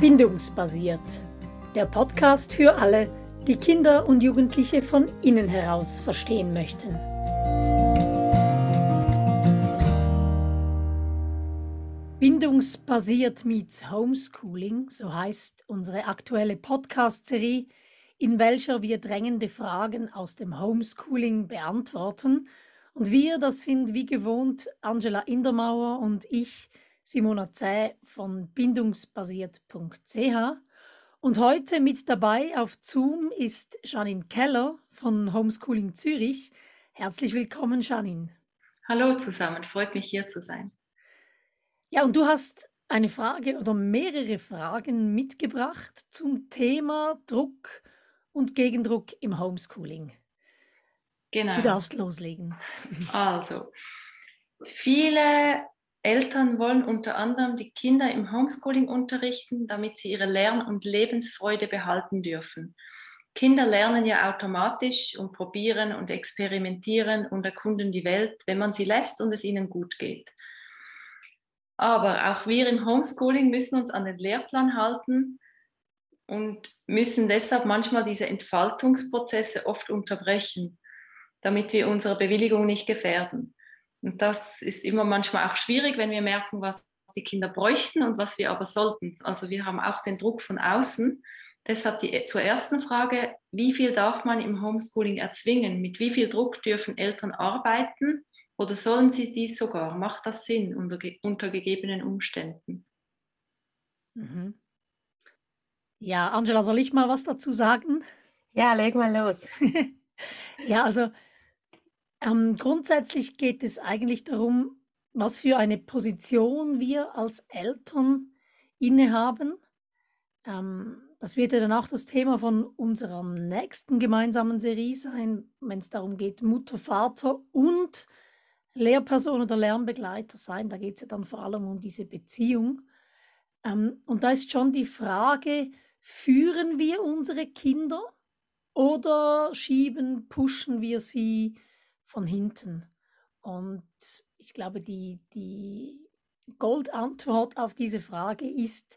Bindungsbasiert. Der Podcast für alle, die Kinder und Jugendliche von innen heraus verstehen möchten. Bindungsbasiert meets Homeschooling, so heißt unsere aktuelle Podcast-Serie, in welcher wir drängende Fragen aus dem Homeschooling beantworten. Und wir, das sind wie gewohnt Angela Indermauer und ich, Simona Zäh von bindungsbasiert.ch. Und heute mit dabei auf Zoom ist Janine Keller von Homeschooling Zürich. Herzlich willkommen, Janine. Hallo zusammen, freut mich hier zu sein. Ja, und du hast eine Frage oder mehrere Fragen mitgebracht zum Thema Druck und Gegendruck im Homeschooling. Genau. Du darfst loslegen. Also, viele Eltern wollen unter anderem die Kinder im Homeschooling unterrichten, damit sie ihre Lern- und Lebensfreude behalten dürfen. Kinder lernen ja automatisch und probieren und experimentieren und erkunden die Welt, wenn man sie lässt und es ihnen gut geht. Aber auch wir im Homeschooling müssen uns an den Lehrplan halten und müssen deshalb manchmal diese Entfaltungsprozesse oft unterbrechen, damit wir unsere Bewilligung nicht gefährden. Und das ist immer manchmal auch schwierig, wenn wir merken, was die Kinder bräuchten und was wir aber sollten. Also wir haben auch den Druck von außen. Deshalb die, zur ersten Frage, wie viel darf man im Homeschooling erzwingen? Mit wie viel Druck dürfen Eltern arbeiten oder sollen sie dies sogar? Macht das Sinn unter, unter gegebenen Umständen? Mhm. Ja, Angela, soll ich mal was dazu sagen? Ja, leg mal los. ja, also ähm, grundsätzlich geht es eigentlich darum, was für eine Position wir als Eltern innehaben. Ähm, das wird ja dann auch das Thema von unserer nächsten gemeinsamen Serie sein, wenn es darum geht, Mutter, Vater und Lehrperson oder Lernbegleiter sein. Da geht es ja dann vor allem um diese Beziehung. Ähm, und da ist schon die Frage, führen wir unsere Kinder oder schieben, pushen wir sie von hinten. Und ich glaube, die, die Goldantwort auf diese Frage ist,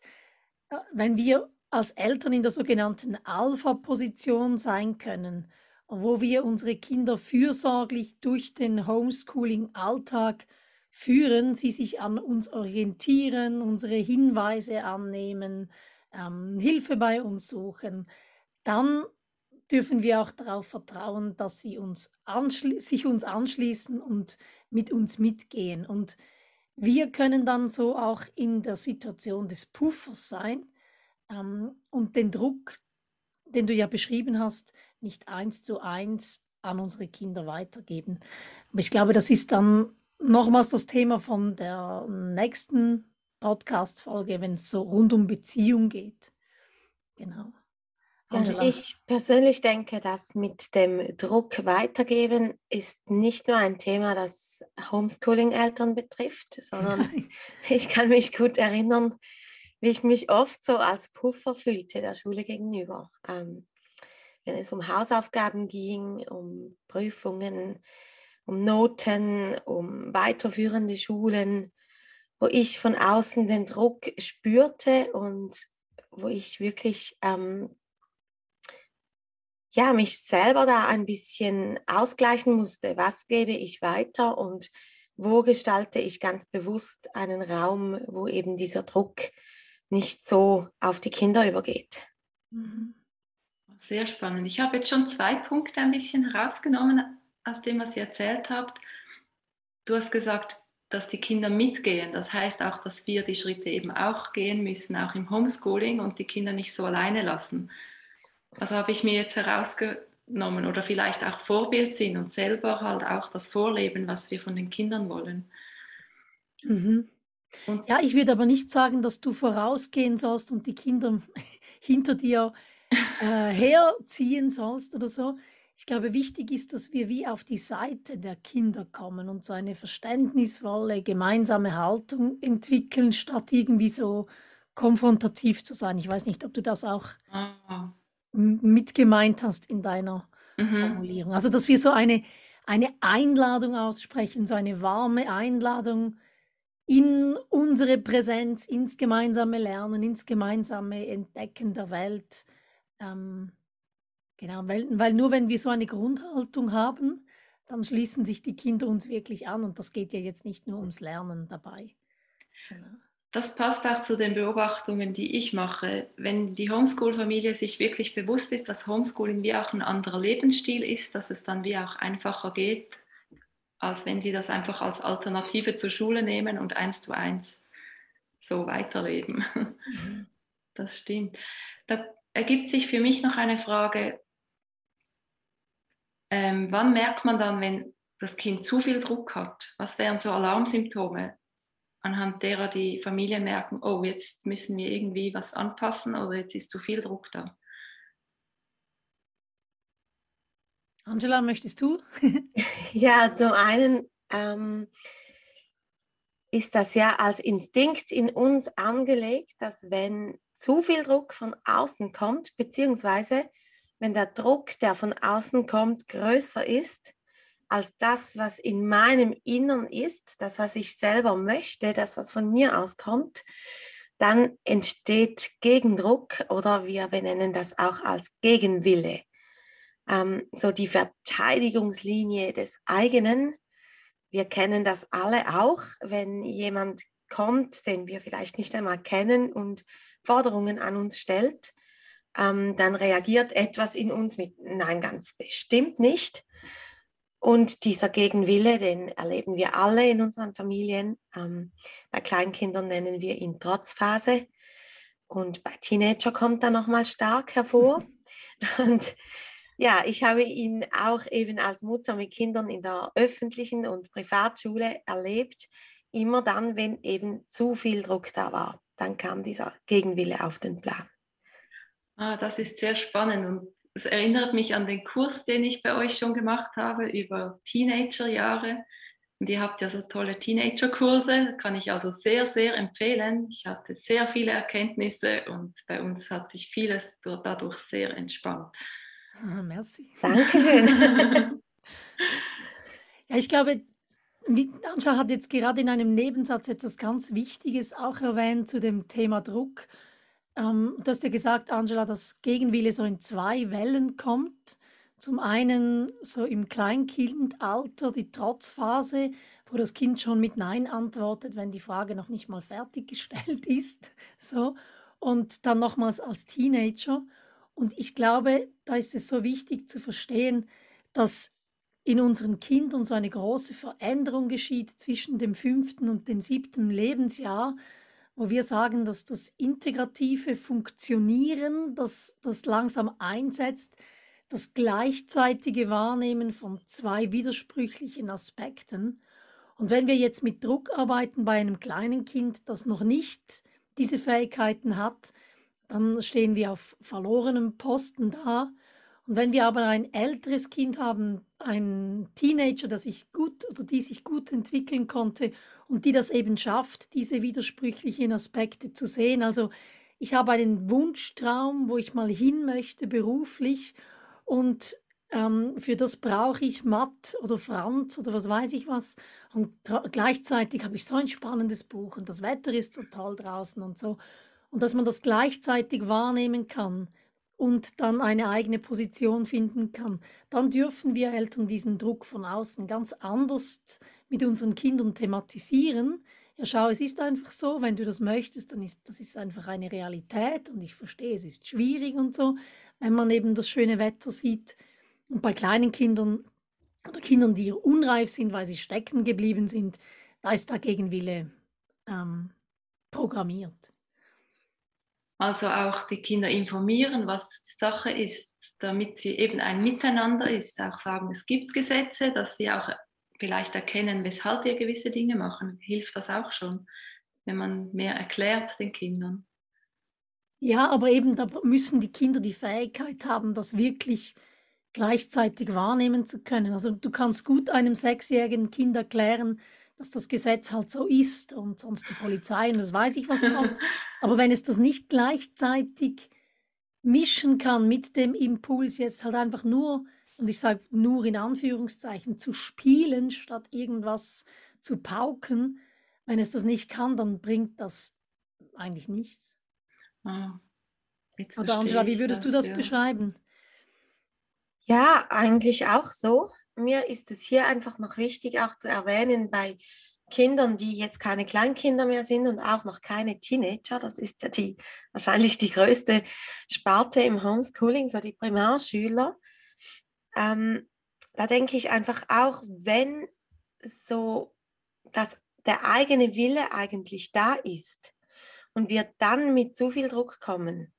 äh, wenn wir als Eltern in der sogenannten Alpha-Position sein können, wo wir unsere Kinder fürsorglich durch den Homeschooling-Alltag führen, sie sich an uns orientieren, unsere Hinweise annehmen, ähm, Hilfe bei uns suchen, dann dürfen wir auch darauf vertrauen, dass sie uns sich uns anschließen und mit uns mitgehen. Und wir können dann so auch in der Situation des Puffers sein ähm, und den Druck, den du ja beschrieben hast, nicht eins zu eins an unsere Kinder weitergeben. Aber ich glaube, das ist dann nochmals das Thema von der nächsten Podcast-Folge, wenn es so rund um Beziehung geht. Genau. Ja, ich persönlich denke, dass mit dem Druck weitergeben ist nicht nur ein Thema, das Homeschooling-Eltern betrifft, sondern ich kann mich gut erinnern, wie ich mich oft so als Puffer fühlte der Schule gegenüber. Ähm, wenn es um Hausaufgaben ging, um Prüfungen, um Noten, um weiterführende Schulen, wo ich von außen den Druck spürte und wo ich wirklich ähm, ja, mich selber da ein bisschen ausgleichen musste. Was gebe ich weiter und wo gestalte ich ganz bewusst einen Raum, wo eben dieser Druck nicht so auf die Kinder übergeht. Mhm. Sehr spannend. Ich habe jetzt schon zwei Punkte ein bisschen herausgenommen aus dem, was ihr erzählt habt. Du hast gesagt, dass die Kinder mitgehen. Das heißt auch, dass wir die Schritte eben auch gehen müssen, auch im Homeschooling und die Kinder nicht so alleine lassen. Also habe ich mir jetzt herausgenommen oder vielleicht auch Vorbild sind und selber halt auch das Vorleben, was wir von den Kindern wollen. Mhm. ja, ich würde aber nicht sagen, dass du vorausgehen sollst und die Kinder hinter dir äh, herziehen sollst oder so. Ich glaube, wichtig ist, dass wir wie auf die Seite der Kinder kommen und so eine verständnisvolle gemeinsame Haltung entwickeln, statt irgendwie so konfrontativ zu sein. Ich weiß nicht, ob du das auch ah mit gemeint hast in deiner Mhm. Formulierung. Also, dass wir so eine eine Einladung aussprechen, so eine warme Einladung in unsere Präsenz, ins gemeinsame Lernen, ins gemeinsame Entdecken der Welt. Ähm, genau, weil, weil nur wenn wir so eine Grundhaltung haben, dann schließen sich die Kinder uns wirklich an und das geht ja jetzt nicht nur ums Lernen dabei. Genau. Das passt auch zu den Beobachtungen, die ich mache. Wenn die Homeschool-Familie sich wirklich bewusst ist, dass Homeschooling wie auch ein anderer Lebensstil ist, dass es dann wie auch einfacher geht, als wenn sie das einfach als Alternative zur Schule nehmen und eins zu eins so weiterleben. Mhm. Das stimmt. Da ergibt sich für mich noch eine Frage, ähm, wann merkt man dann, wenn das Kind zu viel Druck hat? Was wären so Alarmsymptome, anhand derer die Familien merken, oh, jetzt müssen wir irgendwie was anpassen oder jetzt ist zu viel Druck da? Angela, möchtest du? ja, zum einen ähm, ist das ja als Instinkt in uns angelegt, dass wenn zu viel Druck von außen kommt, beziehungsweise wenn der Druck, der von außen kommt, größer ist als das, was in meinem Innern ist, das, was ich selber möchte, das, was von mir auskommt, dann entsteht Gegendruck oder wir benennen das auch als Gegenwille ähm, so die Verteidigungslinie des eigenen. Wir kennen das alle auch, wenn jemand kommt, den wir vielleicht nicht einmal kennen und Forderungen an uns stellt, ähm, dann reagiert etwas in uns mit Nein, ganz bestimmt nicht. Und dieser Gegenwille, den erleben wir alle in unseren Familien. Ähm, bei Kleinkindern nennen wir ihn Trotzphase. Und bei Teenager kommt er nochmal stark hervor. Und ja, ich habe ihn auch eben als Mutter mit Kindern in der öffentlichen und Privatschule erlebt. Immer dann, wenn eben zu viel Druck da war, dann kam dieser Gegenwille auf den Plan. Ah, das ist sehr spannend und es erinnert mich an den Kurs, den ich bei euch schon gemacht habe über Teenagerjahre. Und ihr habt ja so tolle Teenagerkurse, kann ich also sehr, sehr empfehlen. Ich hatte sehr viele Erkenntnisse und bei uns hat sich vieles dadurch sehr entspannt. Ah, merci. Dankeschön. ja, ich glaube, Anja hat jetzt gerade in einem Nebensatz etwas ganz Wichtiges auch erwähnt zu dem Thema Druck. Ähm, du hast ja gesagt, Angela, dass Gegenwille so in zwei Wellen kommt. Zum einen so im Kleinkindalter die Trotzphase, wo das Kind schon mit Nein antwortet, wenn die Frage noch nicht mal fertiggestellt ist. So. Und dann nochmals als Teenager. Und ich glaube, da ist es so wichtig zu verstehen, dass in unseren Kindern so eine große Veränderung geschieht zwischen dem fünften und dem siebten Lebensjahr, wo wir sagen, dass das integrative Funktionieren, das, das langsam einsetzt, das gleichzeitige Wahrnehmen von zwei widersprüchlichen Aspekten. Und wenn wir jetzt mit Druck arbeiten bei einem kleinen Kind, das noch nicht diese Fähigkeiten hat, dann stehen wir auf verlorenem Posten da. Und wenn wir aber ein älteres Kind haben, einen Teenager, der sich gut oder die sich gut entwickeln konnte und die das eben schafft, diese widersprüchlichen Aspekte zu sehen. Also ich habe einen Wunschtraum, wo ich mal hin möchte beruflich und ähm, für das brauche ich Matt oder Franz oder was weiß ich was. Und gleichzeitig habe ich so ein spannendes Buch und das Wetter ist so toll draußen und so und dass man das gleichzeitig wahrnehmen kann und dann eine eigene Position finden kann, dann dürfen wir Eltern diesen Druck von außen ganz anders mit unseren Kindern thematisieren. Ja, schau, es ist einfach so, wenn du das möchtest, dann ist das ist einfach eine Realität und ich verstehe, es ist schwierig und so, wenn man eben das schöne Wetter sieht. Und bei kleinen Kindern oder Kindern, die unreif sind, weil sie stecken geblieben sind, da ist der Gegenwille ähm, programmiert. Also auch die Kinder informieren, was die Sache ist, damit sie eben ein Miteinander ist. Auch sagen, es gibt Gesetze, dass sie auch vielleicht erkennen, weshalb wir gewisse Dinge machen. Hilft das auch schon, wenn man mehr erklärt den Kindern. Ja, aber eben da müssen die Kinder die Fähigkeit haben, das wirklich gleichzeitig wahrnehmen zu können. Also du kannst gut einem sechsjährigen Kind erklären, dass das Gesetz halt so ist und sonst die Polizei und das weiß ich, was kommt. Aber wenn es das nicht gleichzeitig mischen kann mit dem Impuls, jetzt halt einfach nur, und ich sage nur in Anführungszeichen, zu spielen, statt irgendwas zu pauken, wenn es das nicht kann, dann bringt das eigentlich nichts. Ah, Oder Angela, wie würdest das, du das ja. beschreiben? Ja, eigentlich auch so. Mir ist es hier einfach noch wichtig auch zu erwähnen bei Kindern, die jetzt keine Kleinkinder mehr sind und auch noch keine Teenager. Das ist ja die wahrscheinlich die größte Sparte im Homeschooling, so die Primarschüler. Ähm, da denke ich einfach auch, wenn so das, der eigene Wille eigentlich da ist und wir dann mit zu viel Druck kommen,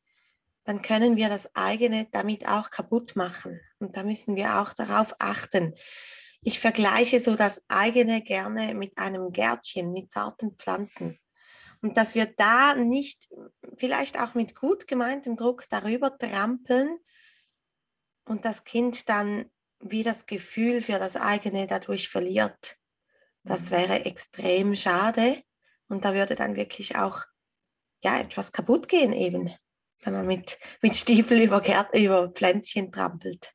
dann können wir das eigene damit auch kaputt machen. Und da müssen wir auch darauf achten. Ich vergleiche so das eigene gerne mit einem Gärtchen, mit zarten Pflanzen. Und dass wir da nicht, vielleicht auch mit gut gemeintem Druck darüber trampeln und das Kind dann wie das Gefühl für das eigene dadurch verliert. Das mhm. wäre extrem schade und da würde dann wirklich auch ja, etwas kaputt gehen eben wenn man mit, mit Stiefel über, Gärt, über Pflänzchen trampelt.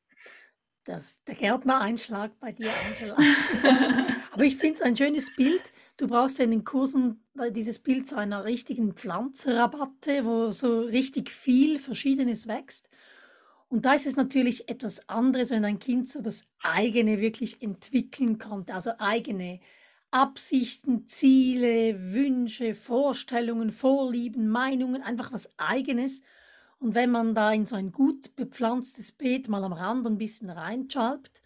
Das, der Gärtner-Einschlag bei dir, Angela. Aber ich finde es ein schönes Bild. Du brauchst ja in den Kursen dieses Bild zu einer richtigen Pflanzenrabatte, wo so richtig viel Verschiedenes wächst. Und da ist es natürlich etwas anderes, wenn ein Kind so das eigene wirklich entwickeln konnte, also eigene Absichten, Ziele, Wünsche, Vorstellungen, Vorlieben, Meinungen, einfach was eigenes. Und wenn man da in so ein gut bepflanztes Beet mal am Rand ein bisschen reinschalbt,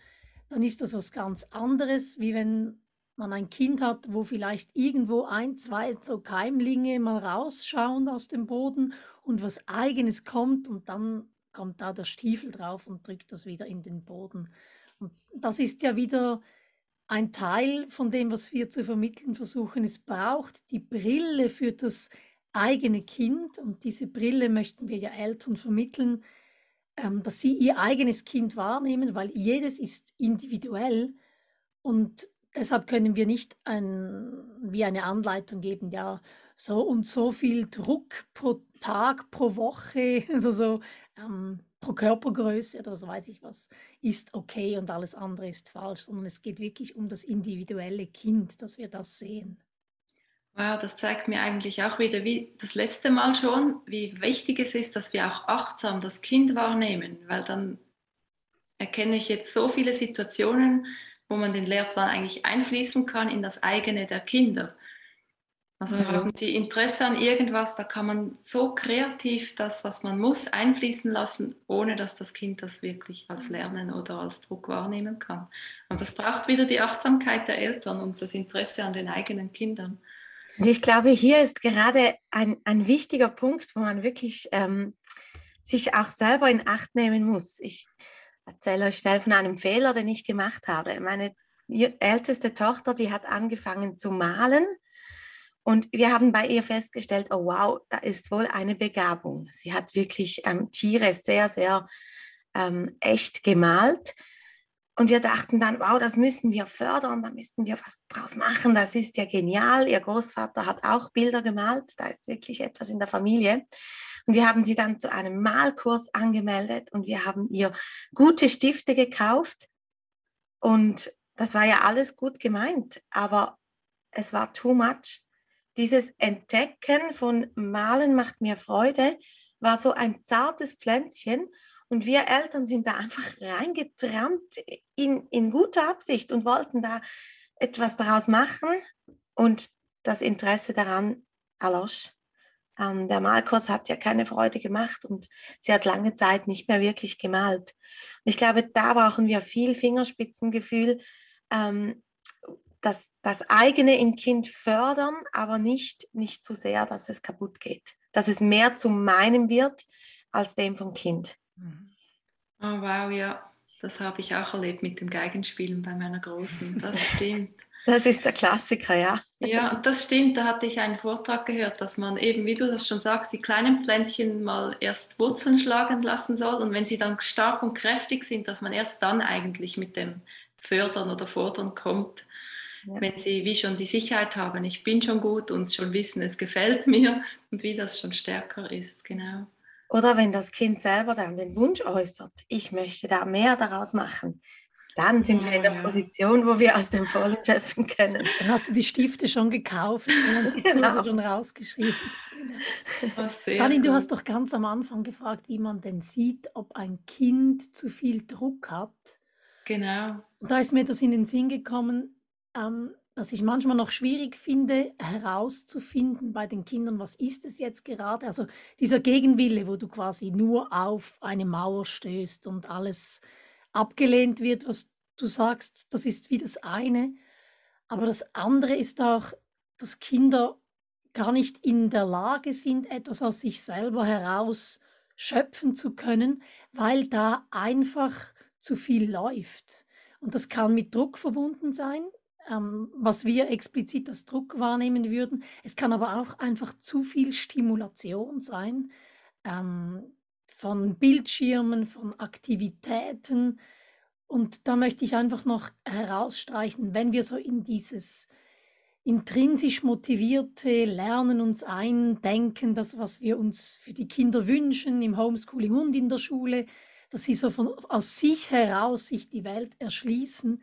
dann ist das was ganz anderes, wie wenn man ein Kind hat, wo vielleicht irgendwo ein, zwei so Keimlinge mal rausschauen aus dem Boden und was eigenes kommt und dann kommt da der Stiefel drauf und drückt das wieder in den Boden. Und das ist ja wieder ein Teil von dem, was wir zu vermitteln versuchen. Es braucht die Brille für das eigene Kind und diese Brille möchten wir ja Eltern vermitteln, ähm, dass sie ihr eigenes Kind wahrnehmen, weil jedes ist individuell und deshalb können wir nicht ein, wie eine Anleitung geben, ja, so und so viel Druck pro Tag, pro Woche, also so ähm, pro Körpergröße oder so weiß ich was, ist okay und alles andere ist falsch, sondern es geht wirklich um das individuelle Kind, dass wir das sehen. Wow, das zeigt mir eigentlich auch wieder, wie das letzte Mal schon, wie wichtig es ist, dass wir auch achtsam das Kind wahrnehmen, weil dann erkenne ich jetzt so viele Situationen, wo man den Lehrplan eigentlich einfließen kann in das eigene der Kinder. Also mhm. haben Sie Interesse an irgendwas, da kann man so kreativ das, was man muss, einfließen lassen, ohne dass das Kind das wirklich als Lernen oder als Druck wahrnehmen kann. Und das braucht wieder die Achtsamkeit der Eltern und das Interesse an den eigenen Kindern. Und ich glaube, hier ist gerade ein, ein wichtiger Punkt, wo man wirklich ähm, sich auch selber in Acht nehmen muss. Ich erzähle euch schnell von einem Fehler, den ich gemacht habe. Meine älteste Tochter, die hat angefangen zu malen und wir haben bei ihr festgestellt, oh wow, da ist wohl eine Begabung. Sie hat wirklich ähm, Tiere sehr, sehr ähm, echt gemalt. Und wir dachten dann, wow, das müssen wir fördern, da müssen wir was draus machen, das ist ja genial. Ihr Großvater hat auch Bilder gemalt, da ist wirklich etwas in der Familie. Und wir haben sie dann zu einem Malkurs angemeldet und wir haben ihr gute Stifte gekauft. Und das war ja alles gut gemeint, aber es war too much. Dieses Entdecken von Malen macht mir Freude, war so ein zartes Pflänzchen und wir Eltern sind da einfach reingetrampt in, in guter Absicht und wollten da etwas daraus machen. Und das Interesse daran erlosch. Ähm, der Malkurs hat ja keine Freude gemacht und sie hat lange Zeit nicht mehr wirklich gemalt. Und ich glaube, da brauchen wir viel Fingerspitzengefühl, ähm, das, das eigene im Kind fördern, aber nicht, nicht zu sehr, dass es kaputt geht. Dass es mehr zu meinem wird als dem vom Kind. Oh, wow, ja. Das habe ich auch erlebt mit dem Geigenspielen bei meiner Großen. Das stimmt. Das ist der Klassiker, ja. Ja, das stimmt. Da hatte ich einen Vortrag gehört, dass man eben, wie du das schon sagst, die kleinen Pflänzchen mal erst Wurzeln schlagen lassen soll. Und wenn sie dann stark und kräftig sind, dass man erst dann eigentlich mit dem Fördern oder Fordern kommt. Ja. Wenn sie wie schon die Sicherheit haben, ich bin schon gut und schon wissen, es gefällt mir und wie das schon stärker ist, genau. Oder wenn das Kind selber dann den Wunsch äußert, ich möchte da mehr daraus machen, dann sind wir in der Position, wo wir aus dem Vollen schöpfen können. Dann hast du die Stifte schon gekauft und die genau. Kurse schon rausgeschrieben. Genau. Janine, du hast doch ganz am Anfang gefragt, wie man denn sieht, ob ein Kind zu viel Druck hat. Genau. Und da ist mir das in den Sinn gekommen, ähm, dass ich manchmal noch schwierig finde, herauszufinden bei den Kindern, was ist es jetzt gerade? Also dieser Gegenwille, wo du quasi nur auf eine Mauer stößt und alles abgelehnt wird, was du sagst, das ist wie das eine. Aber das andere ist auch, dass Kinder gar nicht in der Lage sind, etwas aus sich selber heraus schöpfen zu können, weil da einfach zu viel läuft. Und das kann mit Druck verbunden sein, ähm, was wir explizit als Druck wahrnehmen würden. Es kann aber auch einfach zu viel Stimulation sein ähm, von Bildschirmen, von Aktivitäten. Und da möchte ich einfach noch herausstreichen, wenn wir so in dieses intrinsisch motivierte Lernen uns eindenken, das, was wir uns für die Kinder wünschen im Homeschooling und in der Schule, dass sie so von, aus sich heraus sich die Welt erschließen,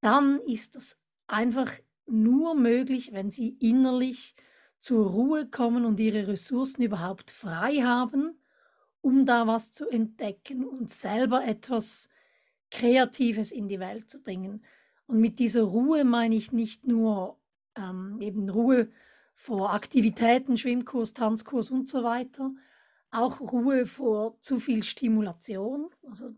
dann ist das einfach nur möglich, wenn sie innerlich zur Ruhe kommen und ihre Ressourcen überhaupt frei haben, um da was zu entdecken und selber etwas Kreatives in die Welt zu bringen. Und mit dieser Ruhe meine ich nicht nur ähm, eben Ruhe vor Aktivitäten, Schwimmkurs, Tanzkurs und so weiter, auch Ruhe vor zu viel Stimulation. Also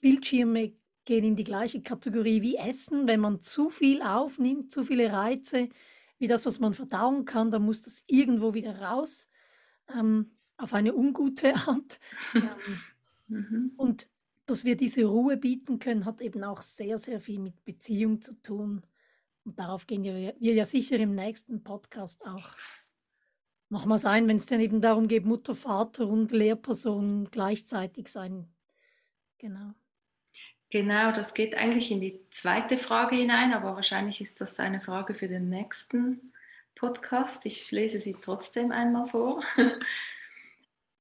Bildschirme gehen in die gleiche Kategorie wie Essen. Wenn man zu viel aufnimmt, zu viele Reize, wie das, was man verdauen kann, dann muss das irgendwo wieder raus, ähm, auf eine ungute Art. Ähm, mhm. Und dass wir diese Ruhe bieten können, hat eben auch sehr, sehr viel mit Beziehung zu tun. Und darauf gehen wir, wir ja sicher im nächsten Podcast auch nochmals ein, wenn es dann eben darum geht, Mutter, Vater und Lehrperson gleichzeitig sein. Genau. Genau, das geht eigentlich in die zweite Frage hinein, aber wahrscheinlich ist das eine Frage für den nächsten Podcast. Ich lese sie trotzdem einmal vor.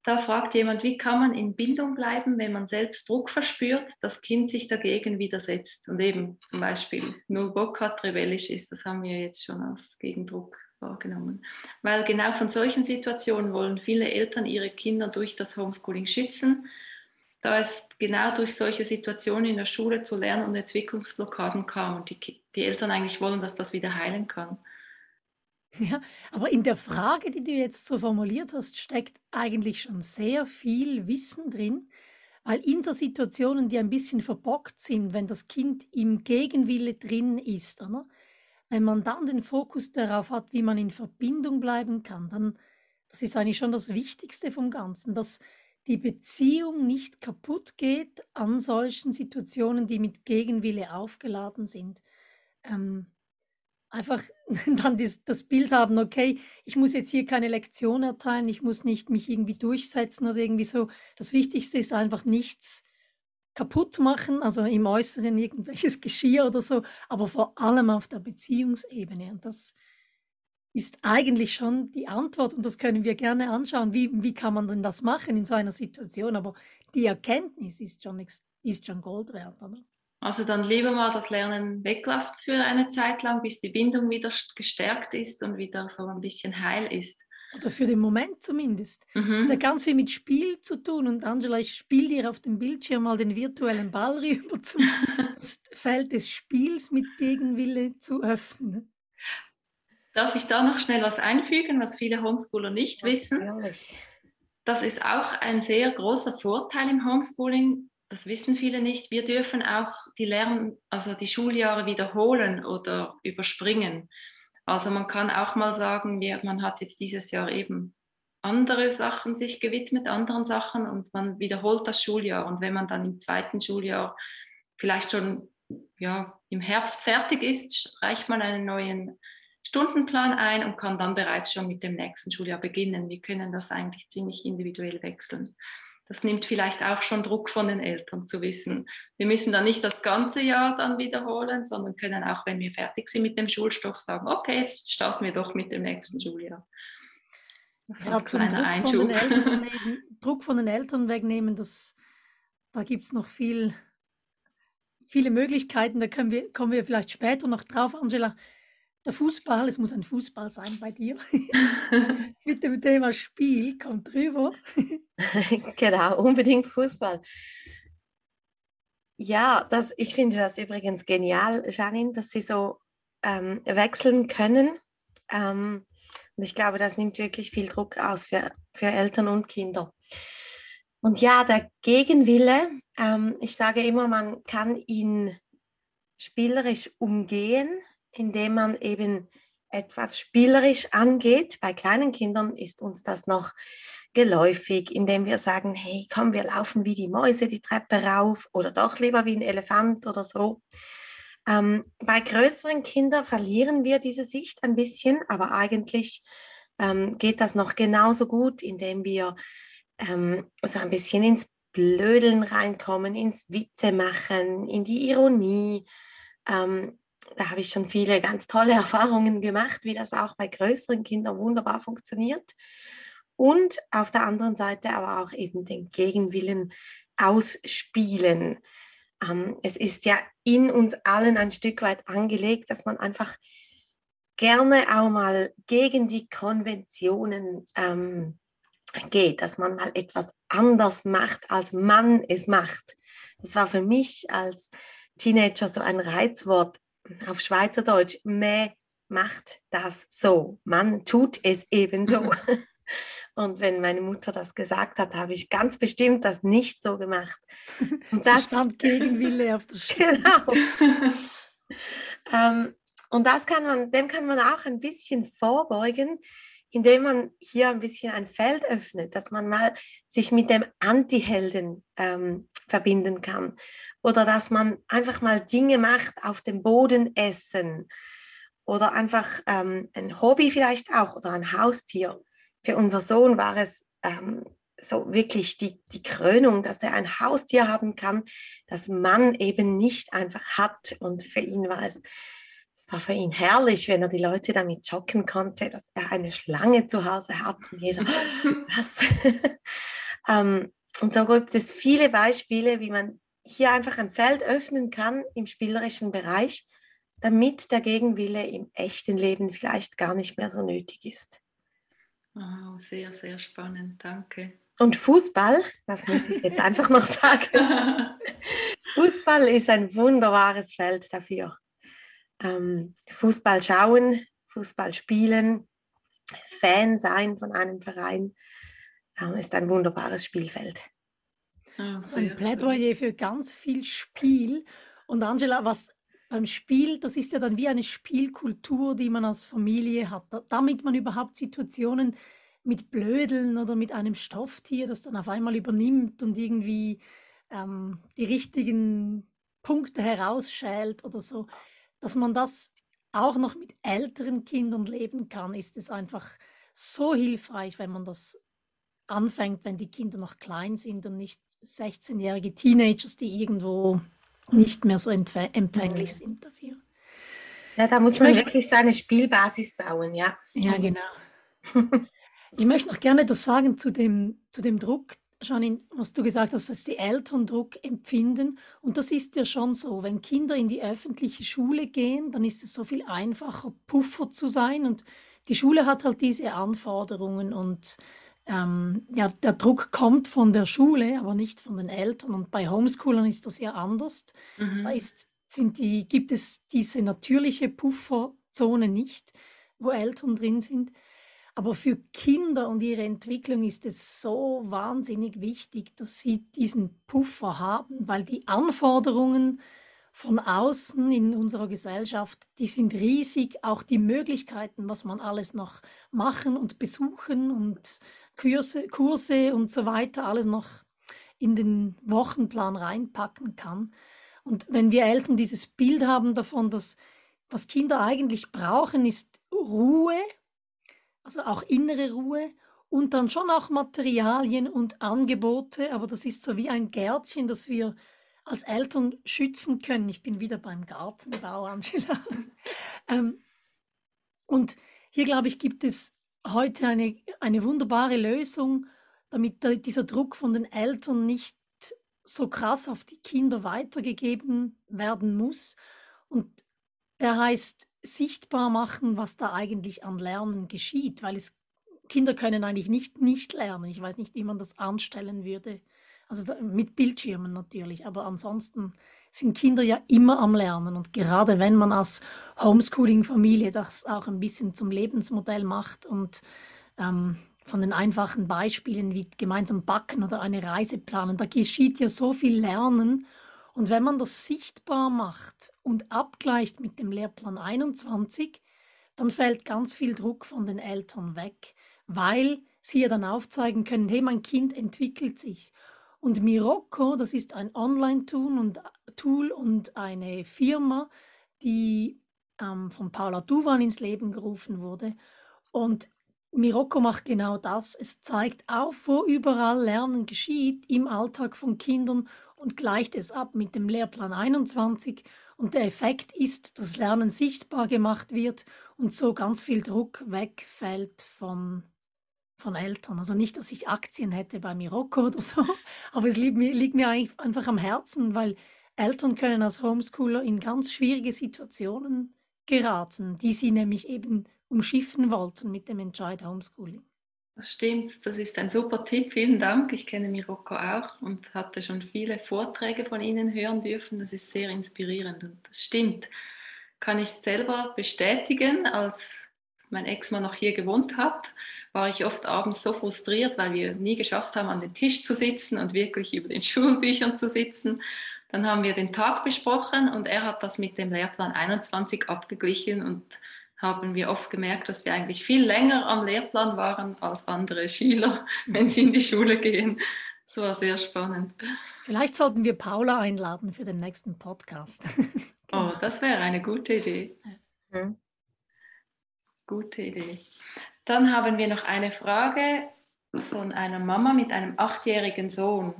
Da fragt jemand, wie kann man in Bindung bleiben, wenn man selbst Druck verspürt, das Kind sich dagegen widersetzt und eben zum Beispiel nur Bock hat, rebellisch ist. Das haben wir jetzt schon als Gegendruck wahrgenommen. Weil genau von solchen Situationen wollen viele Eltern ihre Kinder durch das Homeschooling schützen da es genau durch solche Situationen in der Schule zu Lern- und Entwicklungsblockaden kam und die, die Eltern eigentlich wollen, dass das wieder heilen kann. Ja, aber in der Frage, die du jetzt so formuliert hast, steckt eigentlich schon sehr viel Wissen drin, weil in so Situationen, die ein bisschen verbockt sind, wenn das Kind im Gegenwille drin ist, oder? wenn man dann den Fokus darauf hat, wie man in Verbindung bleiben kann, dann das ist eigentlich schon das Wichtigste vom Ganzen, dass die Beziehung nicht kaputt geht an solchen Situationen, die mit Gegenwille aufgeladen sind. Ähm, einfach dann das, das, Bild haben, okay, ich muss jetzt hier keine Lektion erteilen, ich muss nicht mich irgendwie durchsetzen oder irgendwie so. Das Wichtigste ist einfach nichts kaputt machen, also im Äußeren irgendwelches Geschirr oder so, aber vor allem auf der Beziehungsebene. Und das ist eigentlich schon die Antwort und das können wir gerne anschauen. Wie, wie kann man denn das machen in so einer Situation? Aber die Erkenntnis ist schon, ist schon Gold wert, oder? Also dann lieber mal das Lernen weglasst für eine Zeit lang, bis die Bindung wieder gestärkt ist und wieder so ein bisschen heil ist. Oder für den Moment zumindest. Mhm. Das hat ganz viel mit Spiel zu tun. Und Angela, ich spiele dir auf dem Bildschirm mal den virtuellen Ball rüber zum Feld des Spiels mit Gegenwille zu öffnen. Darf ich da noch schnell was einfügen, was viele Homeschooler nicht wissen? Das ist auch ein sehr großer Vorteil im Homeschooling. Das wissen viele nicht. Wir dürfen auch die Lern-, also die Schuljahre wiederholen oder überspringen. Also man kann auch mal sagen, man hat jetzt dieses Jahr eben andere Sachen sich gewidmet, anderen Sachen und man wiederholt das Schuljahr. Und wenn man dann im zweiten Schuljahr vielleicht schon ja, im Herbst fertig ist, reicht man einen neuen Stundenplan ein und kann dann bereits schon mit dem nächsten Schuljahr beginnen. Wir können das eigentlich ziemlich individuell wechseln. Das nimmt vielleicht auch schon Druck von den Eltern zu wissen, wir müssen dann nicht das ganze Jahr dann wiederholen, sondern können auch, wenn wir fertig sind mit dem Schulstoff, sagen, okay, jetzt starten wir doch mit dem nächsten Schuljahr. Das ja, zum Druck von, den Eltern Druck von den Eltern wegnehmen, das, da gibt es noch viel viele Möglichkeiten, da können wir, kommen wir vielleicht später noch drauf, Angela. Der Fußball, es muss ein Fußball sein bei dir, mit dem Thema Spiel kommt drüber. genau, unbedingt Fußball. Ja, das, ich finde das übrigens genial, Janine, dass Sie so ähm, wechseln können. Ähm, und ich glaube, das nimmt wirklich viel Druck aus für, für Eltern und Kinder. Und ja, der Gegenwille, ähm, ich sage immer, man kann ihn spielerisch umgehen, indem man eben etwas spielerisch angeht. Bei kleinen Kindern ist uns das noch geläufig, indem wir sagen, hey, komm, wir laufen wie die Mäuse die Treppe rauf oder doch lieber wie ein Elefant oder so. Ähm, bei größeren Kindern verlieren wir diese Sicht ein bisschen, aber eigentlich ähm, geht das noch genauso gut, indem wir ähm, so ein bisschen ins Blödeln reinkommen, ins Witze machen, in die Ironie. Ähm, da habe ich schon viele ganz tolle Erfahrungen gemacht, wie das auch bei größeren Kindern wunderbar funktioniert. Und auf der anderen Seite aber auch eben den Gegenwillen ausspielen. Ähm, es ist ja in uns allen ein Stück weit angelegt, dass man einfach gerne auch mal gegen die Konventionen ähm, geht, dass man mal etwas anders macht, als man es macht. Das war für mich als Teenager so ein Reizwort auf Schweizerdeutsch. Mäh macht das so. Man tut es ebenso. Und wenn meine Mutter das gesagt hat, habe ich ganz bestimmt das nicht so gemacht. Und das stand Gegenwille auf der Stelle. Genau. ähm, und das kann man, dem kann man auch ein bisschen vorbeugen, indem man hier ein bisschen ein Feld öffnet, dass man mal sich mit dem Anti-Helden ähm, verbinden kann. Oder dass man einfach mal Dinge macht, auf dem Boden essen. Oder einfach ähm, ein Hobby vielleicht auch oder ein Haustier. Für unser Sohn war es ähm, so wirklich die, die Krönung, dass er ein Haustier haben kann, das man eben nicht einfach hat. Und für ihn war es es war für ihn herrlich, wenn er die Leute damit schocken konnte, dass er eine Schlange zu Hause hat und jeder, was? ähm, und so gibt es viele Beispiele, wie man hier einfach ein Feld öffnen kann im spielerischen Bereich, damit der Gegenwille im echten Leben vielleicht gar nicht mehr so nötig ist. Oh, sehr, sehr spannend, danke. Und Fußball, das muss ich jetzt einfach noch sagen. Fußball ist ein wunderbares Feld dafür ähm, Fußball schauen, Fußball spielen, Fan sein von einem Verein, ist ein wunderbares Spielfeld. Ah, so ein Plädoyer für ganz viel Spiel. Und Angela, was beim Spiel, das ist ja dann wie eine Spielkultur, die man als Familie hat, damit man überhaupt Situationen mit Blödeln oder mit einem Stofftier, das dann auf einmal übernimmt und irgendwie ähm, die richtigen Punkte herausschält oder so dass man das auch noch mit älteren Kindern leben kann, ist es einfach so hilfreich, wenn man das anfängt, wenn die Kinder noch klein sind und nicht 16-jährige Teenagers, die irgendwo nicht mehr so empfänglich sind dafür. Ja, da muss ich man möchte, wirklich seine Spielbasis bauen, ja. Ja, genau. ich möchte noch gerne das sagen zu dem, zu dem Druck, Janine, was du gesagt hast, dass die Eltern Druck empfinden. Und das ist ja schon so. Wenn Kinder in die öffentliche Schule gehen, dann ist es so viel einfacher, Puffer zu sein. Und die Schule hat halt diese Anforderungen. Und ähm, ja, der Druck kommt von der Schule, aber nicht von den Eltern. Und bei Homeschoolern ist das ja anders. Mhm. Da ist, sind die, gibt es diese natürliche Pufferzone nicht, wo Eltern drin sind. Aber für Kinder und ihre Entwicklung ist es so wahnsinnig wichtig, dass sie diesen Puffer haben, weil die Anforderungen von außen in unserer Gesellschaft, die sind riesig. Auch die Möglichkeiten, was man alles noch machen und besuchen und Kurse, Kurse und so weiter, alles noch in den Wochenplan reinpacken kann. Und wenn wir Eltern dieses Bild haben davon, dass was Kinder eigentlich brauchen, ist Ruhe also auch innere Ruhe und dann schon auch Materialien und Angebote, aber das ist so wie ein Gärtchen, das wir als Eltern schützen können. Ich bin wieder beim Gartenbau, Angela. ähm, und hier, glaube ich, gibt es heute eine, eine wunderbare Lösung, damit dieser Druck von den Eltern nicht so krass auf die Kinder weitergegeben werden muss. Und der heißt sichtbar machen, was da eigentlich an Lernen geschieht, weil es Kinder können eigentlich nicht nicht lernen. Ich weiß nicht, wie man das anstellen würde. Also da, mit Bildschirmen natürlich, aber ansonsten sind Kinder ja immer am Lernen und gerade wenn man als Homeschooling-Familie das auch ein bisschen zum Lebensmodell macht und ähm, von den einfachen Beispielen wie gemeinsam backen oder eine Reise planen, da geschieht ja so viel Lernen und wenn man das sichtbar macht und abgleicht mit dem Lehrplan 21, dann fällt ganz viel Druck von den Eltern weg, weil sie ja dann aufzeigen können, hey, mein Kind entwickelt sich. Und Mirocco, das ist ein Online-Tool und, Tool und eine Firma, die ähm, von Paula Duvan ins Leben gerufen wurde. Und Mirocco macht genau das. Es zeigt auf, wo überall Lernen geschieht im Alltag von Kindern und gleicht es ab mit dem Lehrplan 21. Und der Effekt ist, dass Lernen sichtbar gemacht wird und so ganz viel Druck wegfällt von, von Eltern. Also nicht, dass ich Aktien hätte bei Mirocco oder so, aber es liegt mir, liegt mir einfach am Herzen, weil Eltern können als Homeschooler in ganz schwierige Situationen geraten, die sie nämlich eben umschiffen wollten mit dem Entscheid Homeschooling. Das stimmt, das ist ein super Tipp. Vielen Dank. Ich kenne Miroko auch und hatte schon viele Vorträge von Ihnen hören dürfen. Das ist sehr inspirierend und das stimmt. Kann ich selber bestätigen, als mein Ex-Mann noch hier gewohnt hat, war ich oft abends so frustriert, weil wir nie geschafft haben, an den Tisch zu sitzen und wirklich über den Schulbüchern zu sitzen. Dann haben wir den Tag besprochen und er hat das mit dem Lehrplan 21 abgeglichen und haben wir oft gemerkt, dass wir eigentlich viel länger am Lehrplan waren als andere Schüler, wenn sie in die Schule gehen. Das war sehr spannend. Vielleicht sollten wir Paula einladen für den nächsten Podcast. genau. Oh, das wäre eine gute Idee. Mhm. Gute Idee. Dann haben wir noch eine Frage von einer Mama mit einem achtjährigen Sohn.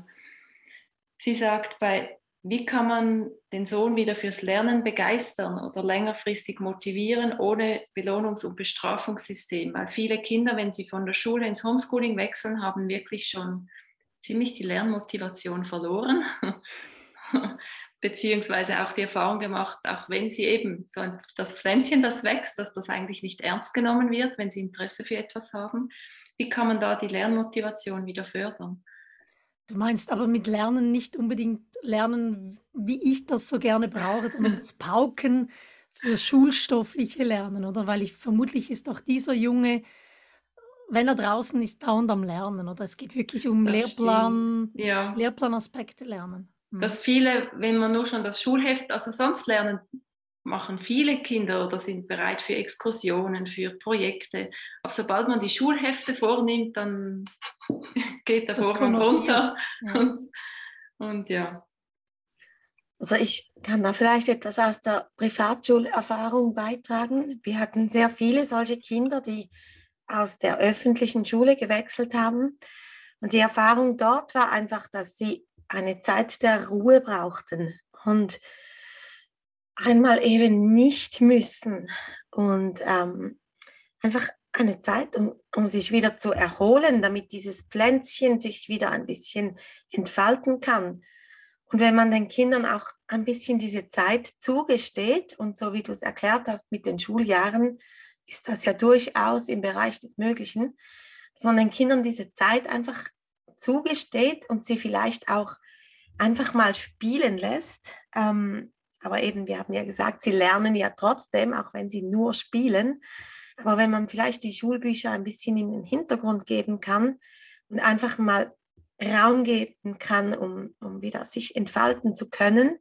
Sie sagt, bei wie kann man den Sohn wieder fürs Lernen begeistern oder längerfristig motivieren ohne Belohnungs- und Bestrafungssystem? Weil viele Kinder, wenn sie von der Schule ins Homeschooling wechseln, haben wirklich schon ziemlich die Lernmotivation verloren. Beziehungsweise auch die Erfahrung gemacht, auch wenn sie eben so ein, das Pflänzchen, das wächst, dass das eigentlich nicht ernst genommen wird, wenn sie Interesse für etwas haben. Wie kann man da die Lernmotivation wieder fördern? Du meinst aber mit Lernen nicht unbedingt lernen, wie ich das so gerne brauche, sondern das Pauken für schulstoffliche Lernen, oder? Weil ich vermutlich ist auch dieser Junge, wenn er draußen ist, dauernd am Lernen, oder? Es geht wirklich um das Lehrplan, ja. Lehrplanaspekte lernen. Hm. Dass viele, wenn man nur schon das Schulheft, also sonst lernen, machen viele Kinder oder sind bereit für Exkursionen, für Projekte. Aber sobald man die Schulhefte vornimmt, dann geht der Vorhang runter. Ja. Und, und ja. Also ich kann da vielleicht etwas aus der Privatschulerfahrung beitragen. Wir hatten sehr viele solche Kinder, die aus der öffentlichen Schule gewechselt haben. Und die Erfahrung dort war einfach, dass sie eine Zeit der Ruhe brauchten. Und einmal eben nicht müssen und ähm, einfach eine Zeit, um, um sich wieder zu erholen, damit dieses Pflänzchen sich wieder ein bisschen entfalten kann. Und wenn man den Kindern auch ein bisschen diese Zeit zugesteht, und so wie du es erklärt hast mit den Schuljahren, ist das ja durchaus im Bereich des Möglichen, dass man den Kindern diese Zeit einfach zugesteht und sie vielleicht auch einfach mal spielen lässt, ähm, aber eben, wir haben ja gesagt, sie lernen ja trotzdem, auch wenn sie nur spielen. Aber wenn man vielleicht die Schulbücher ein bisschen in den Hintergrund geben kann und einfach mal Raum geben kann, um, um wieder sich entfalten zu können,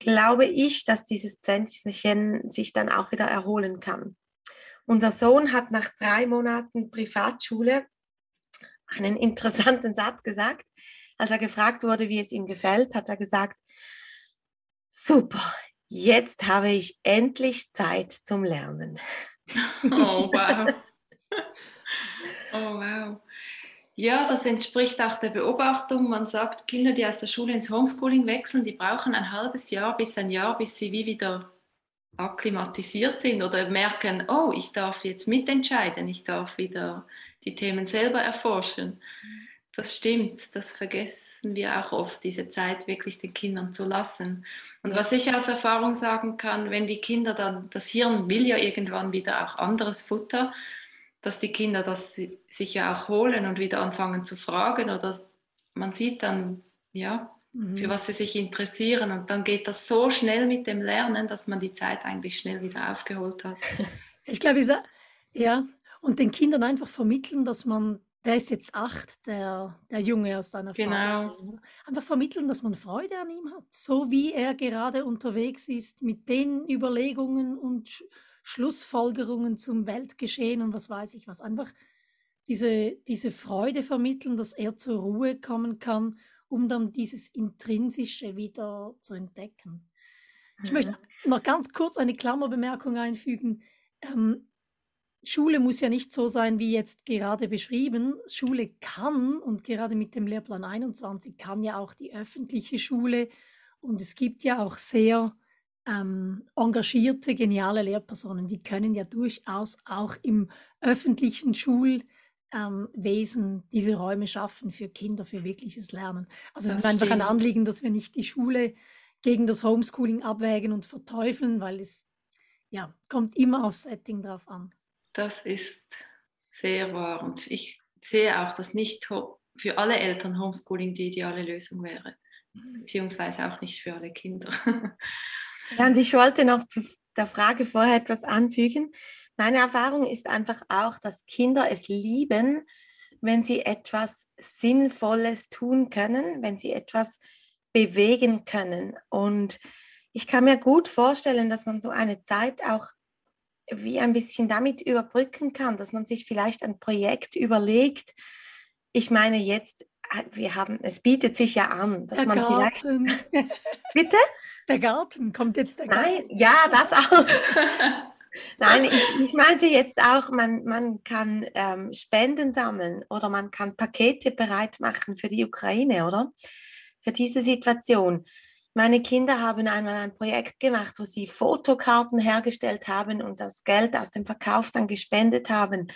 glaube ich, dass dieses Pflänzchen sich dann auch wieder erholen kann. Unser Sohn hat nach drei Monaten Privatschule einen interessanten Satz gesagt. Als er gefragt wurde, wie es ihm gefällt, hat er gesagt, super, jetzt habe ich endlich Zeit zum Lernen. Oh, wow. Oh, wow. Ja, das entspricht auch der Beobachtung. Man sagt, Kinder, die aus der Schule ins Homeschooling wechseln, die brauchen ein halbes Jahr bis ein Jahr, bis sie wie wieder akklimatisiert sind oder merken, oh, ich darf jetzt mitentscheiden, ich darf wieder die Themen selber erforschen. das stimmt. Das vergessen wir auch oft, diese Zeit wirklich den Kindern zu lassen. Und was ich aus Erfahrung sagen kann, wenn die Kinder dann, das Hirn will ja irgendwann wieder auch anderes Futter, dass die Kinder das sich ja auch holen und wieder anfangen zu fragen oder man sieht dann, ja, mhm. für was sie sich interessieren und dann geht das so schnell mit dem Lernen, dass man die Zeit eigentlich schnell wieder aufgeholt hat. Ich glaube, ja, und den Kindern einfach vermitteln, dass man der ist jetzt acht, der, der Junge aus deiner genau. Einfach vermitteln, dass man Freude an ihm hat. So wie er gerade unterwegs ist mit den Überlegungen und Sch Schlussfolgerungen zum Weltgeschehen und was weiß ich was. Einfach diese, diese Freude vermitteln, dass er zur Ruhe kommen kann, um dann dieses Intrinsische wieder zu entdecken. Ich möchte mhm. noch ganz kurz eine Klammerbemerkung einfügen. Ähm, Schule muss ja nicht so sein, wie jetzt gerade beschrieben. Schule kann, und gerade mit dem Lehrplan 21 kann ja auch die öffentliche Schule, und es gibt ja auch sehr ähm, engagierte, geniale Lehrpersonen, die können ja durchaus auch im öffentlichen Schulwesen ähm, diese Räume schaffen für Kinder, für wirkliches Lernen. Also es ist einfach ein Anliegen, dass wir nicht die Schule gegen das Homeschooling abwägen und verteufeln, weil es ja, kommt immer aufs Setting drauf an. Das ist sehr wahr. Und ich sehe auch, dass nicht für alle Eltern Homeschooling die ideale Lösung wäre, beziehungsweise auch nicht für alle Kinder. Ja, und ich wollte noch zu der Frage vorher etwas anfügen. Meine Erfahrung ist einfach auch, dass Kinder es lieben, wenn sie etwas Sinnvolles tun können, wenn sie etwas bewegen können. Und ich kann mir gut vorstellen, dass man so eine Zeit auch wie ein bisschen damit überbrücken kann, dass man sich vielleicht ein Projekt überlegt. Ich meine jetzt, äh, wir haben, es bietet sich ja an, dass der man Garten. vielleicht. Bitte? Der Garten, kommt jetzt der Garten? Nein, ja, das auch. Nein, ich, ich meinte jetzt auch, man, man kann ähm, Spenden sammeln oder man kann Pakete bereit machen für die Ukraine, oder? Für diese Situation. Meine Kinder haben einmal ein Projekt gemacht, wo sie Fotokarten hergestellt haben und das Geld aus dem Verkauf dann gespendet haben.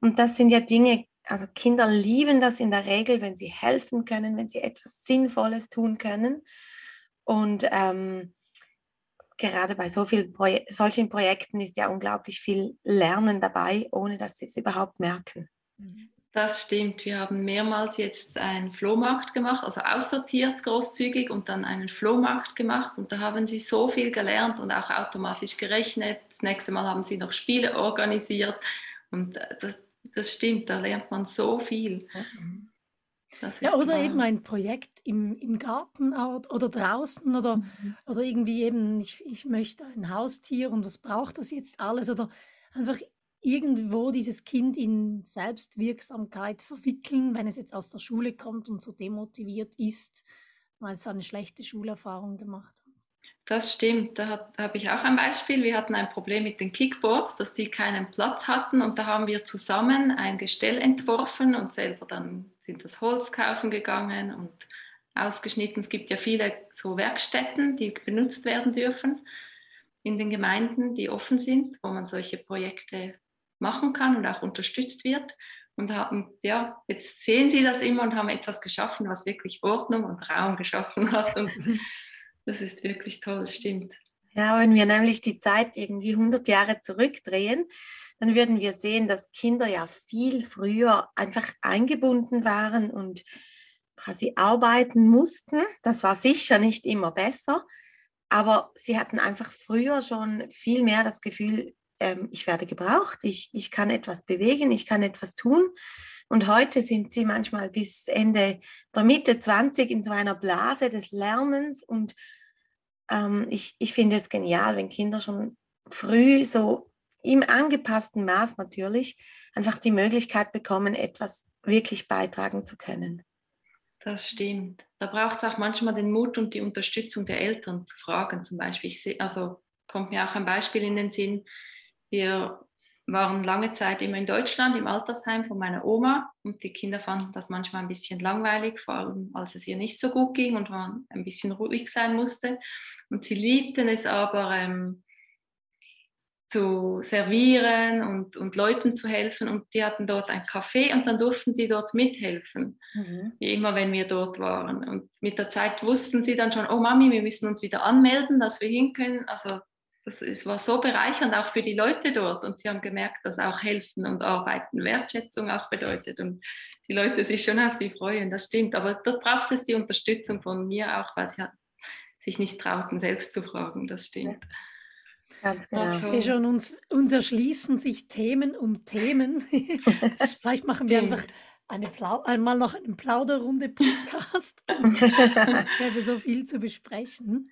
Und das sind ja Dinge, also Kinder lieben das in der Regel, wenn sie helfen können, wenn sie etwas Sinnvolles tun können. Und ähm, gerade bei so vielen Proje solchen Projekten ist ja unglaublich viel Lernen dabei, ohne dass sie es überhaupt merken. Mhm. Das stimmt. Wir haben mehrmals jetzt einen Flohmarkt gemacht, also aussortiert großzügig und dann einen Flohmarkt gemacht. Und da haben sie so viel gelernt und auch automatisch gerechnet. Das nächste Mal haben sie noch Spiele organisiert. Und äh, das, das stimmt, da lernt man so viel. Ja, oder wahr. eben ein Projekt im, im Garten oder draußen oder, mhm. oder irgendwie eben, ich, ich möchte ein Haustier und was braucht das jetzt alles? Oder einfach irgendwo dieses Kind in Selbstwirksamkeit verwickeln, wenn es jetzt aus der Schule kommt und so demotiviert ist, weil es eine schlechte Schulerfahrung gemacht hat. Das stimmt, da, habe ich auch ein Beispiel. Wir hatten ein Problem mit den Kickboards, dass die keinen Platz hatten und da haben wir zusammen ein Gestell entworfen und selber dann sind das Holz kaufen gegangen und ausgeschnitten. Es gibt ja viele so Werkstätten, die benutzt werden dürfen in den Gemeinden, die offen sind, wo man solche Projekte machen kann und auch unterstützt wird. Und haben, ja, jetzt sehen Sie das immer und haben etwas geschaffen, was wirklich Ordnung und Raum geschaffen hat. Und das ist wirklich toll, stimmt. Ja, wenn wir nämlich die Zeit irgendwie 100 Jahre zurückdrehen, dann würden wir sehen, dass Kinder ja viel früher einfach eingebunden waren und quasi arbeiten mussten. Das war sicher nicht immer besser, aber sie hatten einfach früher schon viel mehr das Gefühl, ähm, ich werde gebraucht, ich, ich kann etwas bewegen, ich kann etwas tun. Und heute sind sie manchmal bis Ende der Mitte 20 in so einer Blase des Lernens. Und ähm, ich, ich finde es genial, wenn Kinder schon früh so im angepassten Maß natürlich einfach die Möglichkeit bekommen, etwas wirklich beitragen zu können. Das stimmt. Da braucht es auch manchmal den Mut und die Unterstützung der Eltern zu fragen. Zum Beispiel, ich seh, also kommt mir auch ein Beispiel in den Sinn. Wir waren lange Zeit immer in Deutschland im Altersheim von meiner Oma und die Kinder fanden das manchmal ein bisschen langweilig, vor allem als es ihr nicht so gut ging und man ein bisschen ruhig sein musste. Und sie liebten es aber, ähm, zu servieren und, und Leuten zu helfen. Und die hatten dort ein Café und dann durften sie dort mithelfen, mhm. wie immer, wenn wir dort waren. Und mit der Zeit wussten sie dann schon, oh Mami, wir müssen uns wieder anmelden, dass wir hin können. Also das ist, war so bereichernd auch für die Leute dort. Und sie haben gemerkt, dass auch Helfen und Arbeiten Wertschätzung auch bedeutet. Und die Leute sich schon auf sie freuen, das stimmt. Aber dort braucht es die Unterstützung von mir auch, weil sie sich nicht trauten, selbst zu fragen. Das stimmt. Ja. Ganz genau. Ich sehe schon, uns, uns erschließen sich Themen um Themen. Vielleicht machen wir einfach eine Plau einmal noch einen Plauderrunde-Podcast. es gäbe so viel zu besprechen.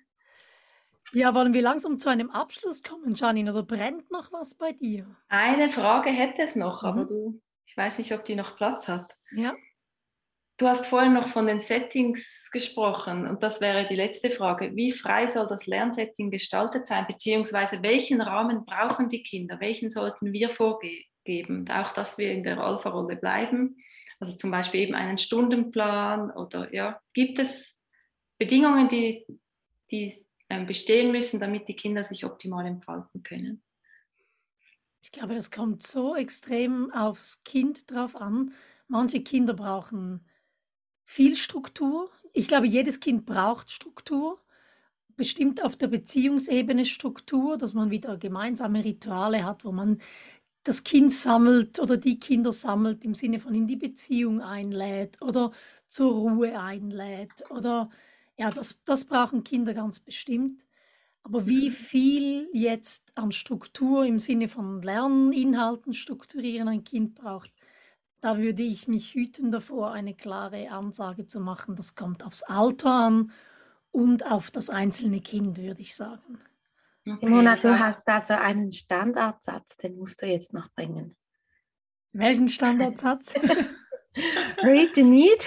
Ja, wollen wir langsam zu einem Abschluss kommen, Janine, oder brennt noch was bei dir? Eine Frage hätte es noch, mhm. aber du, ich weiß nicht, ob die noch Platz hat. Ja. Du hast vorhin noch von den Settings gesprochen und das wäre die letzte Frage. Wie frei soll das Lernsetting gestaltet sein, beziehungsweise welchen Rahmen brauchen die Kinder? Welchen sollten wir vorgeben? Auch, dass wir in der Alpha-Rolle bleiben. Also zum Beispiel eben einen Stundenplan oder ja, gibt es Bedingungen, die, die bestehen müssen, damit die Kinder sich optimal entfalten können? Ich glaube, das kommt so extrem aufs Kind drauf an. Manche Kinder brauchen viel Struktur. Ich glaube, jedes Kind braucht Struktur. Bestimmt auf der Beziehungsebene Struktur, dass man wieder gemeinsame Rituale hat, wo man das Kind sammelt oder die Kinder sammelt, im Sinne von in die Beziehung einlädt oder zur Ruhe einlädt. Oder ja, das, das brauchen Kinder ganz bestimmt. Aber wie mhm. viel jetzt an Struktur im Sinne von Lerninhalten strukturieren ein Kind braucht, da würde ich mich hüten davor, eine klare Ansage zu machen. Das kommt aufs Alter an und auf das einzelne Kind, würde ich sagen. Okay. Simona, du hast da so einen Standardsatz, den musst du jetzt noch bringen. Welchen Standardsatz? Read the need.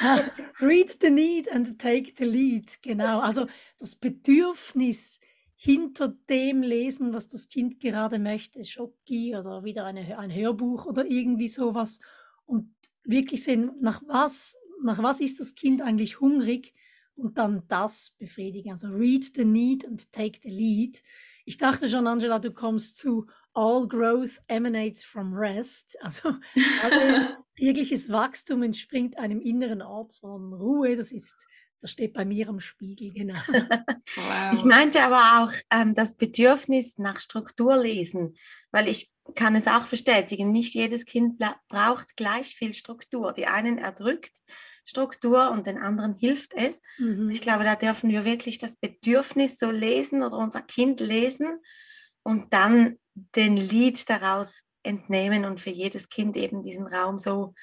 Read the need and take the lead. Genau. Also das Bedürfnis hinter dem lesen, was das Kind gerade möchte, Schocki oder wieder eine, ein Hörbuch oder irgendwie sowas und wirklich sehen, nach was, nach was ist das Kind eigentlich hungrig und dann das befriedigen. Also read the need and take the lead. Ich dachte schon, Angela, du kommst zu All Growth emanates from rest. Also alle, jegliches Wachstum entspringt einem inneren Ort von Ruhe. Das ist das steht bei mir am Spiegel, genau. Wow. Ich meinte aber auch ähm, das Bedürfnis nach Struktur lesen, weil ich kann es auch bestätigen, nicht jedes Kind braucht gleich viel Struktur. Die einen erdrückt Struktur und den anderen hilft es. Mhm. Ich glaube, da dürfen wir wirklich das Bedürfnis so lesen oder unser Kind lesen und dann den Lied daraus entnehmen und für jedes Kind eben diesen Raum so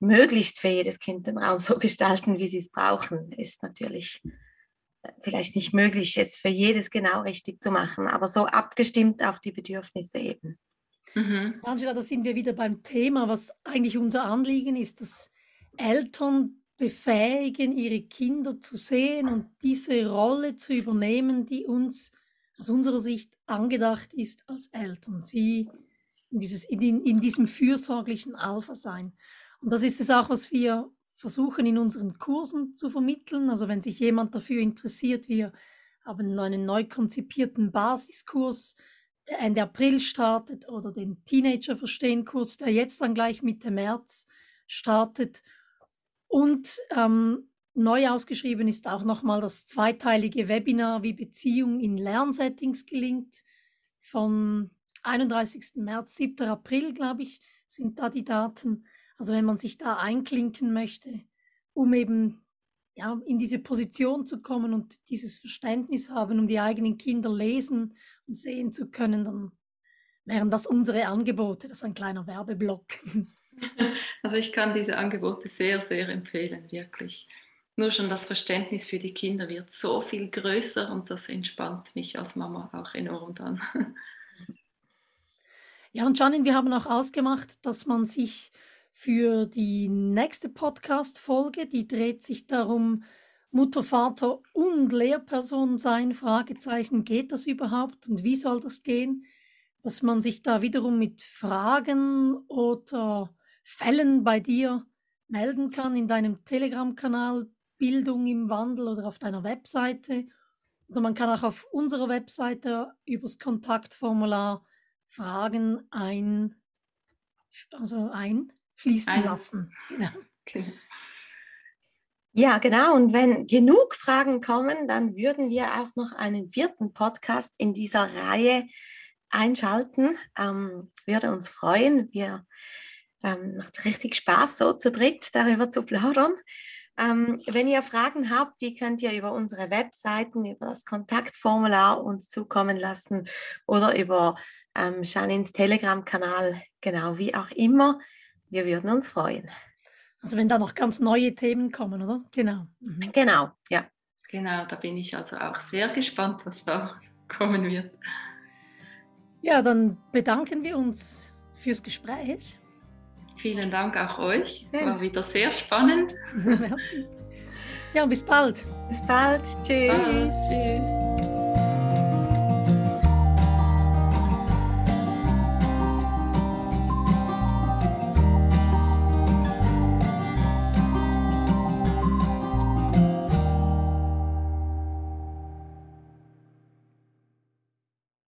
möglichst für jedes Kind den Raum so gestalten, wie sie es brauchen, ist natürlich äh, vielleicht nicht möglich, es für jedes genau richtig zu machen, aber so abgestimmt auf die Bedürfnisse eben. Mhm. Angela, da sind wir wieder beim Thema, was eigentlich unser Anliegen ist, dass Eltern befähigen, ihre Kinder zu sehen und diese Rolle zu übernehmen, die uns aus unserer Sicht angedacht ist als Eltern. Sie in, dieses, in, in diesem fürsorglichen Alpha sein. Und das ist es auch, was wir versuchen in unseren Kursen zu vermitteln. Also wenn sich jemand dafür interessiert, wir haben einen neu konzipierten Basiskurs, der Ende April startet oder den Teenager verstehen Kurs, der jetzt dann gleich Mitte März startet. Und ähm, neu ausgeschrieben ist auch nochmal das zweiteilige Webinar, wie Beziehung in Lernsettings gelingt. Von 31. März, 7. April, glaube ich, sind da die Daten. Also wenn man sich da einklinken möchte, um eben ja, in diese Position zu kommen und dieses Verständnis haben, um die eigenen Kinder lesen und sehen zu können, dann wären das unsere Angebote. Das ist ein kleiner Werbeblock. Also ich kann diese Angebote sehr, sehr empfehlen, wirklich. Nur schon das Verständnis für die Kinder wird so viel größer und das entspannt mich als Mama auch enorm dann. Ja, und Janine, wir haben auch ausgemacht, dass man sich für die nächste Podcast-Folge. Die dreht sich darum, Mutter, Vater und Lehrperson sein, Fragezeichen, geht das überhaupt und wie soll das gehen? Dass man sich da wiederum mit Fragen oder Fällen bei dir melden kann in deinem Telegram-Kanal Bildung im Wandel oder auf deiner Webseite oder man kann auch auf unserer Webseite übers Kontaktformular Fragen ein, also einfließen ein. lassen. Genau. Okay. Ja, genau. Und wenn genug Fragen kommen, dann würden wir auch noch einen vierten Podcast in dieser Reihe einschalten. Ähm, würde uns freuen. Wir ähm, macht richtig Spaß, so zu dritt darüber zu plaudern. Ähm, wenn ihr Fragen habt, die könnt ihr über unsere Webseiten, über das Kontaktformular uns zukommen lassen oder über ähm, Janins Telegram-Kanal, genau wie auch immer. Wir würden uns freuen. Also wenn da noch ganz neue Themen kommen, oder? Genau. Mhm. Genau, ja. Genau, da bin ich also auch sehr gespannt, was da kommen wird. Ja, dann bedanken wir uns fürs Gespräch. Vielen Dank auch euch. War wieder sehr spannend. Merci. Ja, bis bald. Bis bald. Tschüss. Bald. Tschüss.